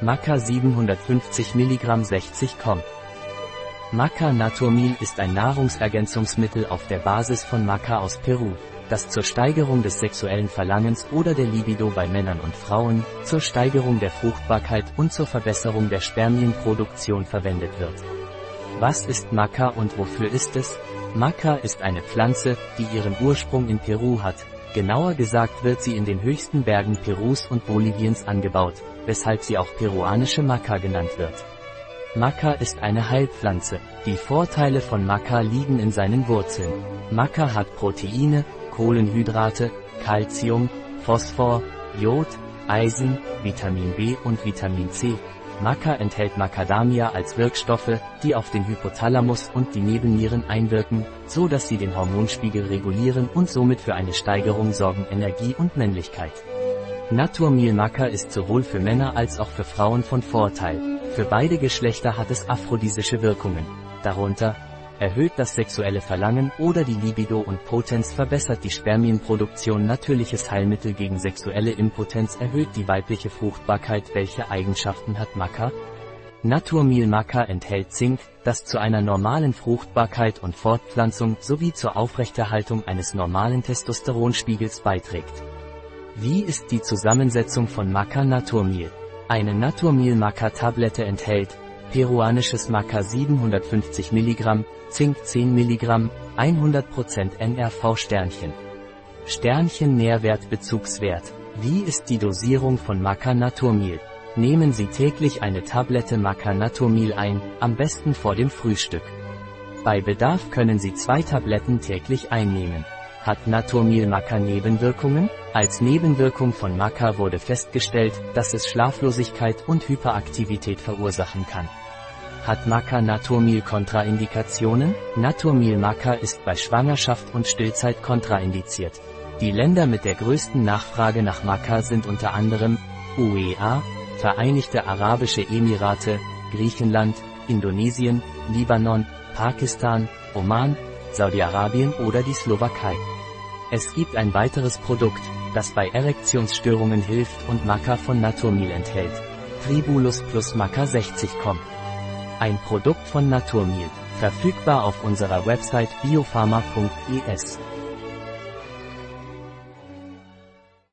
Maca 750 mg 60 com. Maca Naturmil ist ein Nahrungsergänzungsmittel auf der Basis von Maca aus Peru, das zur Steigerung des sexuellen Verlangens oder der Libido bei Männern und Frauen, zur Steigerung der Fruchtbarkeit und zur Verbesserung der Spermienproduktion verwendet wird. Was ist Maca und wofür ist es? Maca ist eine Pflanze, die ihren Ursprung in Peru hat. Genauer gesagt wird sie in den höchsten Bergen Perus und Boliviens angebaut, weshalb sie auch peruanische Maca genannt wird. Maca ist eine Heilpflanze. Die Vorteile von Maca liegen in seinen Wurzeln. Maca hat Proteine, Kohlenhydrate, Calcium, Phosphor, Jod, Eisen, Vitamin B und Vitamin C. Maca enthält Macadamia als Wirkstoffe, die auf den Hypothalamus und die Nebennieren einwirken, so dass sie den Hormonspiegel regulieren und somit für eine Steigerung sorgen Energie und Männlichkeit. Naturmil Maca ist sowohl für Männer als auch für Frauen von Vorteil. Für beide Geschlechter hat es aphrodisische Wirkungen. Darunter erhöht das sexuelle Verlangen oder die Libido und Potenz verbessert die Spermienproduktion natürliches Heilmittel gegen sexuelle Impotenz erhöht die weibliche Fruchtbarkeit welche Eigenschaften hat Maca? Naturmil Maca enthält Zink, das zu einer normalen Fruchtbarkeit und Fortpflanzung sowie zur Aufrechterhaltung eines normalen Testosteronspiegels beiträgt. Wie ist die Zusammensetzung von Maca Naturmil? Eine Naturmil Maca Tablette enthält peruanisches Maca 750 mg, Zink 10 mg, 100% NRV Sternchen. Sternchen Nährwertbezugswert. Wie ist die Dosierung von Maca Naturmil? Nehmen Sie täglich eine Tablette Maca Naturmil ein, am besten vor dem Frühstück. Bei Bedarf können Sie zwei Tabletten täglich einnehmen. Hat Naturmil Maca Nebenwirkungen? Als Nebenwirkung von Maca wurde festgestellt, dass es Schlaflosigkeit und Hyperaktivität verursachen kann. Hat Maca Naturmil Kontraindikationen? Naturmil Maca ist bei Schwangerschaft und Stillzeit kontraindiziert. Die Länder mit der größten Nachfrage nach Maca sind unter anderem UEA, Vereinigte Arabische Emirate, Griechenland, Indonesien, Libanon, Pakistan, Oman, Saudi-Arabien oder die Slowakei. Es gibt ein weiteres Produkt, das bei Erektionsstörungen hilft und Maca von Naturmil enthält. Tribulus plus Maca 60 kommt. Ein Produkt von Naturmil, verfügbar auf unserer Website biopharma.es.